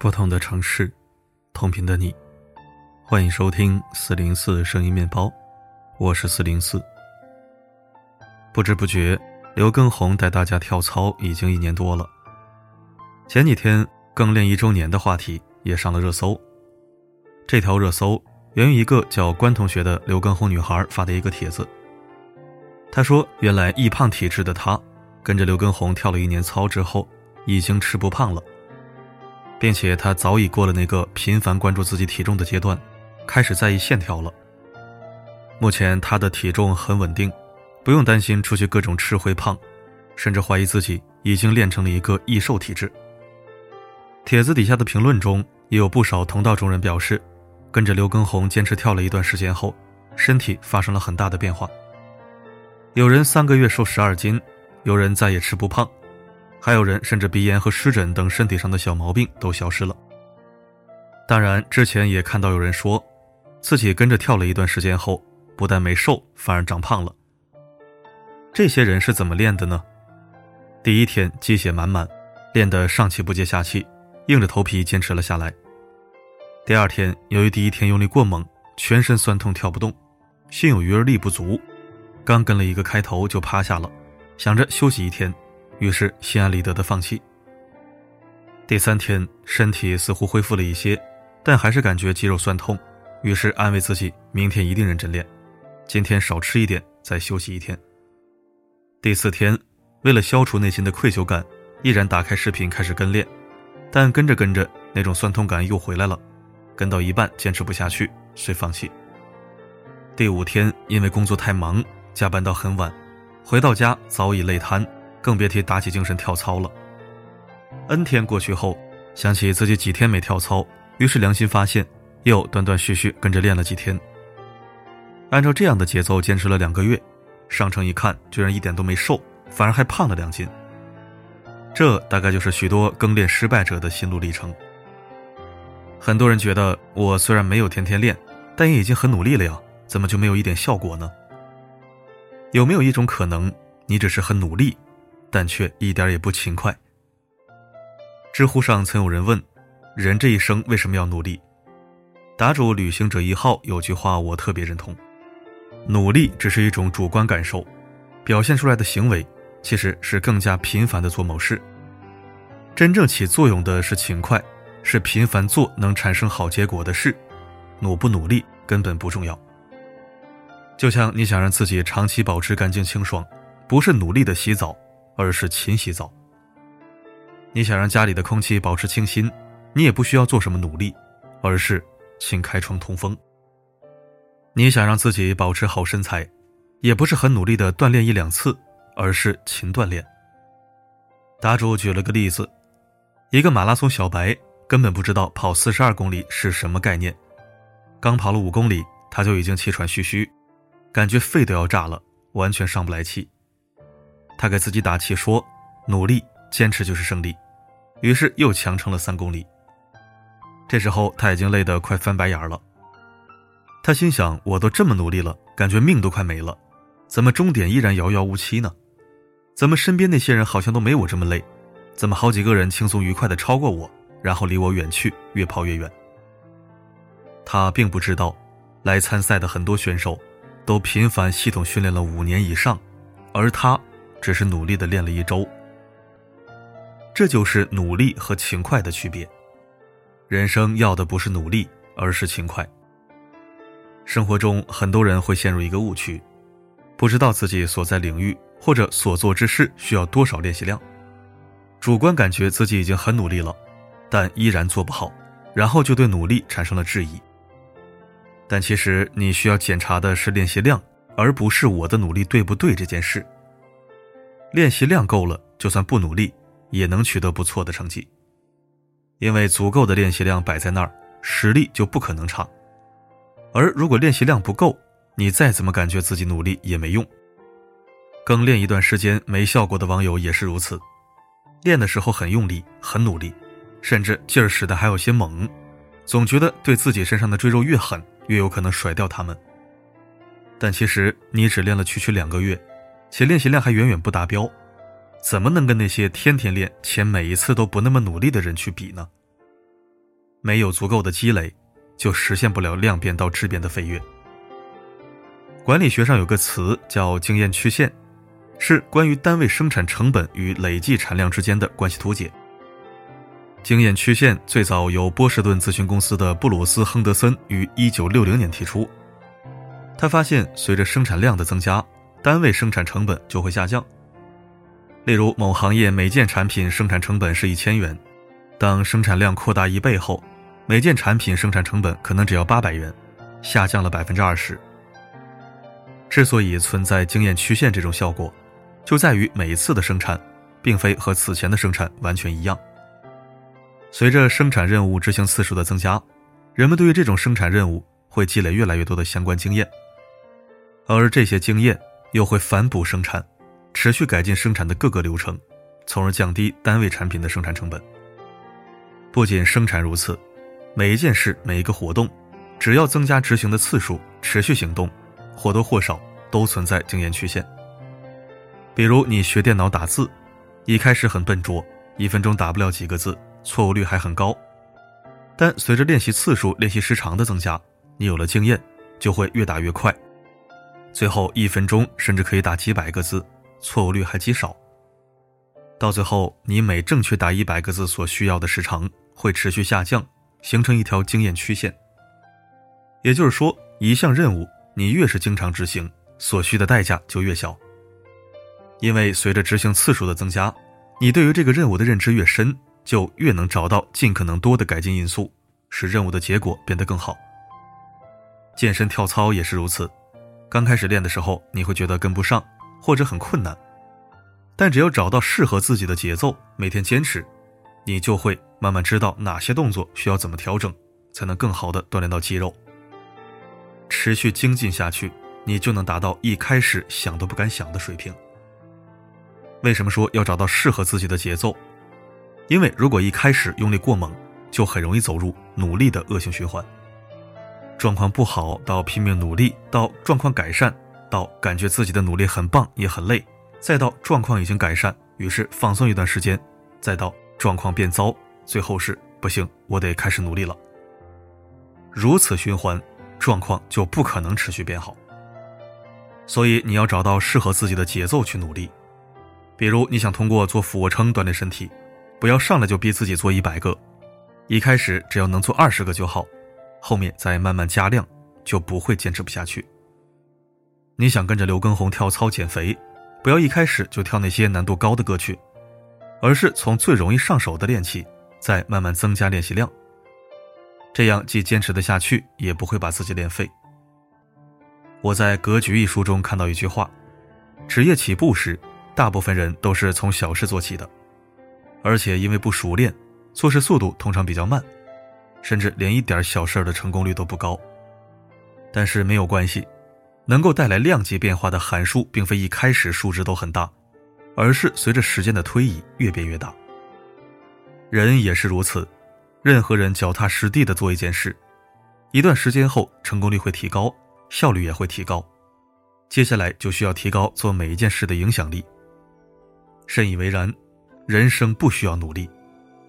不同的城市，同频的你，欢迎收听四零四声音面包，我是四零四。不知不觉，刘畊宏带大家跳操已经一年多了。前几天更练一周年的话题也上了热搜。这条热搜源于一个叫关同学的刘畊宏女孩发的一个帖子。她说：“原来易胖体质的她，跟着刘畊宏跳了一年操之后，已经吃不胖了。”并且他早已过了那个频繁关注自己体重的阶段，开始在意线条了。目前他的体重很稳定，不用担心出去各种吃会胖，甚至怀疑自己已经练成了一个易瘦体质。帖子底下的评论中也有不少同道中人表示，跟着刘畊宏坚持跳了一段时间后，身体发生了很大的变化。有人三个月瘦十二斤，有人再也吃不胖。还有人甚至鼻炎和湿疹等身体上的小毛病都消失了。当然，之前也看到有人说，自己跟着跳了一段时间后，不但没瘦，反而长胖了。这些人是怎么练的呢？第一天鸡血满满，练得上气不接下气，硬着头皮坚持了下来。第二天，由于第一天用力过猛，全身酸痛，跳不动，心有余而力不足，刚跟了一个开头就趴下了，想着休息一天。于是心安理得的放弃。第三天身体似乎恢复了一些，但还是感觉肌肉酸痛，于是安慰自己明天一定认真练，今天少吃一点，再休息一天。第四天，为了消除内心的愧疚感，毅然打开视频开始跟练，但跟着跟着那种酸痛感又回来了，跟到一半坚持不下去，遂放弃。第五天因为工作太忙，加班到很晚，回到家早已累瘫。更别提打起精神跳操了。N 天过去后，想起自己几天没跳操，于是良心发现，又断断续续跟着练了几天。按照这样的节奏坚持了两个月，上称一看，居然一点都没瘦，反而还胖了两斤。这大概就是许多更练失败者的心路历程。很多人觉得，我虽然没有天天练，但也已经很努力了呀，怎么就没有一点效果呢？有没有一种可能，你只是很努力？但却一点也不勤快。知乎上曾有人问：“人这一生为什么要努力？”答主旅行者一号有句话我特别认同：“努力只是一种主观感受，表现出来的行为其实是更加频繁的做某事。真正起作用的是勤快，是频繁做能产生好结果的事。努不努力根本不重要。就像你想让自己长期保持干净清爽，不是努力的洗澡。”而是勤洗澡。你想让家里的空气保持清新，你也不需要做什么努力，而是勤开窗通风。你想让自己保持好身材，也不是很努力的锻炼一两次，而是勤锻炼。答主举了个例子，一个马拉松小白根本不知道跑四十二公里是什么概念，刚跑了五公里，他就已经气喘吁吁，感觉肺都要炸了，完全上不来气。他给自己打气说：“努力坚持就是胜利。”于是又强撑了三公里。这时候他已经累得快翻白眼了。他心想：“我都这么努力了，感觉命都快没了，怎么终点依然遥遥无期呢？怎么身边那些人好像都没我这么累？怎么好几个人轻松愉快地超过我，然后离我远去，越跑越远？”他并不知道，来参赛的很多选手都频繁系统训练了五年以上，而他。只是努力的练了一周，这就是努力和勤快的区别。人生要的不是努力，而是勤快。生活中很多人会陷入一个误区，不知道自己所在领域或者所做之事需要多少练习量，主观感觉自己已经很努力了，但依然做不好，然后就对努力产生了质疑。但其实你需要检查的是练习量，而不是我的努力对不对这件事。练习量够了，就算不努力，也能取得不错的成绩。因为足够的练习量摆在那儿，实力就不可能差。而如果练习量不够，你再怎么感觉自己努力也没用。更练一段时间没效果的网友也是如此，练的时候很用力、很努力，甚至劲儿使的还有些猛，总觉得对自己身上的赘肉越狠，越有可能甩掉他们。但其实你只练了区区两个月。且练习量还远远不达标，怎么能跟那些天天练且每一次都不那么努力的人去比呢？没有足够的积累，就实现不了量变到质变的飞跃。管理学上有个词叫经验曲线，是关于单位生产成本与累计产量之间的关系图解。经验曲线最早由波士顿咨询公司的布鲁斯·亨德森于1960年提出。他发现，随着生产量的增加，单位生产成本就会下降。例如，某行业每件产品生产成本是一千元，当生产量扩大一倍后，每件产品生产成本可能只要八百元，下降了百分之二十。之所以存在经验曲线这种效果，就在于每一次的生产，并非和此前的生产完全一样。随着生产任务执行次数的增加，人们对于这种生产任务会积累越来越多的相关经验，而这些经验又会反哺生产，持续改进生产的各个流程，从而降低单位产品的生产成本。不仅生产如此，每一件事、每一个活动，只要增加执行的次数，持续行动，或多或少都存在经验曲线。比如你学电脑打字，一开始很笨拙，一分钟打不了几个字。错误率还很高，但随着练习次数、练习时长的增加，你有了经验，就会越打越快。最后一分钟甚至可以打几百个字，错误率还极少。到最后，你每正确打一百个字所需要的时长会持续下降，形成一条经验曲线。也就是说，一项任务你越是经常执行，所需的代价就越小。因为随着执行次数的增加，你对于这个任务的认知越深。就越能找到尽可能多的改进因素，使任务的结果变得更好。健身跳操也是如此，刚开始练的时候你会觉得跟不上或者很困难，但只要找到适合自己的节奏，每天坚持，你就会慢慢知道哪些动作需要怎么调整，才能更好的锻炼到肌肉。持续精进下去，你就能达到一开始想都不敢想的水平。为什么说要找到适合自己的节奏？因为如果一开始用力过猛，就很容易走入努力的恶性循环。状况不好到拼命努力，到状况改善，到感觉自己的努力很棒也很累，再到状况已经改善，于是放松一段时间，再到状况变糟，最后是不行，我得开始努力了。如此循环，状况就不可能持续变好。所以你要找到适合自己的节奏去努力。比如你想通过做俯卧撑锻炼身体。不要上来就逼自己做一百个，一开始只要能做二十个就好，后面再慢慢加量，就不会坚持不下去。你想跟着刘畊宏跳操减肥，不要一开始就跳那些难度高的歌曲，而是从最容易上手的练起，再慢慢增加练习量。这样既坚持得下去，也不会把自己练废。我在《格局》一书中看到一句话：职业起步时，大部分人都是从小事做起的。而且因为不熟练，做事速度通常比较慢，甚至连一点小事的成功率都不高。但是没有关系，能够带来量级变化的函数，并非一开始数值都很大，而是随着时间的推移越变越大。人也是如此，任何人脚踏实地的做一件事，一段时间后成功率会提高，效率也会提高。接下来就需要提高做每一件事的影响力。深以为然。人生不需要努力，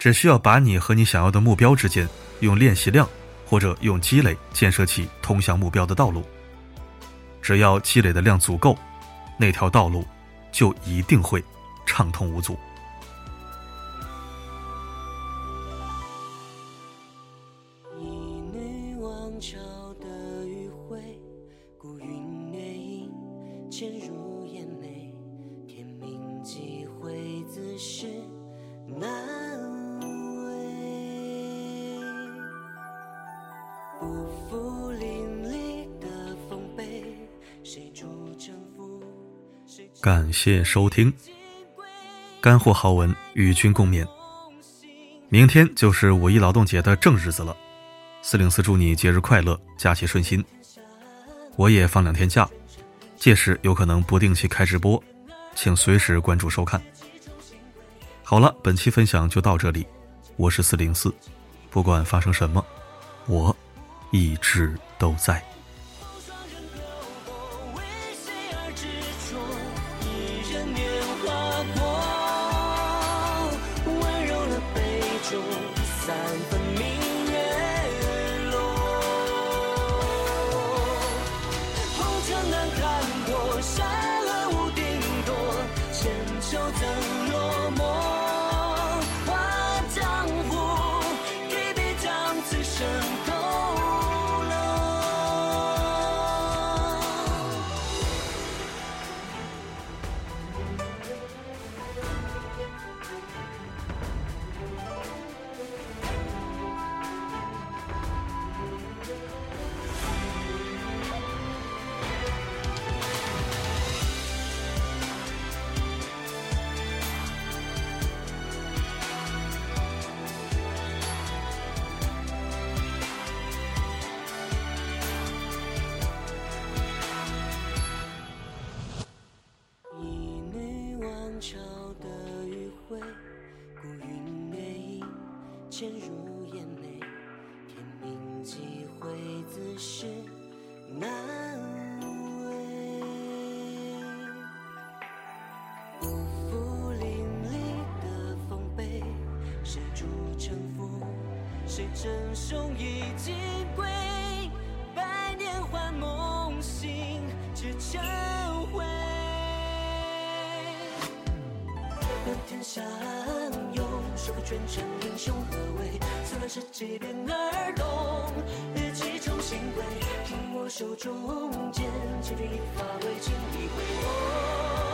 只需要把你和你想要的目标之间，用练习量或者用积累建设起通向目标的道路。只要积累的量足够，那条道路就一定会畅通无阻。潮的余晖，孤云掠影，渐入感谢收听，干货好文与君共勉。明天就是五一劳动节的正日子了，四零四祝你节日快乐，假期顺心。我也放两天假，届时有可能不定期开直播，请随时关注收看。好了，本期分享就到这里，我是四零四，不管发生什么，我一直都在。陷入眼眉，天命几回自是难违。不负淋漓的丰碑，谁主沉浮？谁争雄一击归？全城英雄何为？此乱世几变而动，日记重新归。听我手中剑，千钧一发为情一回。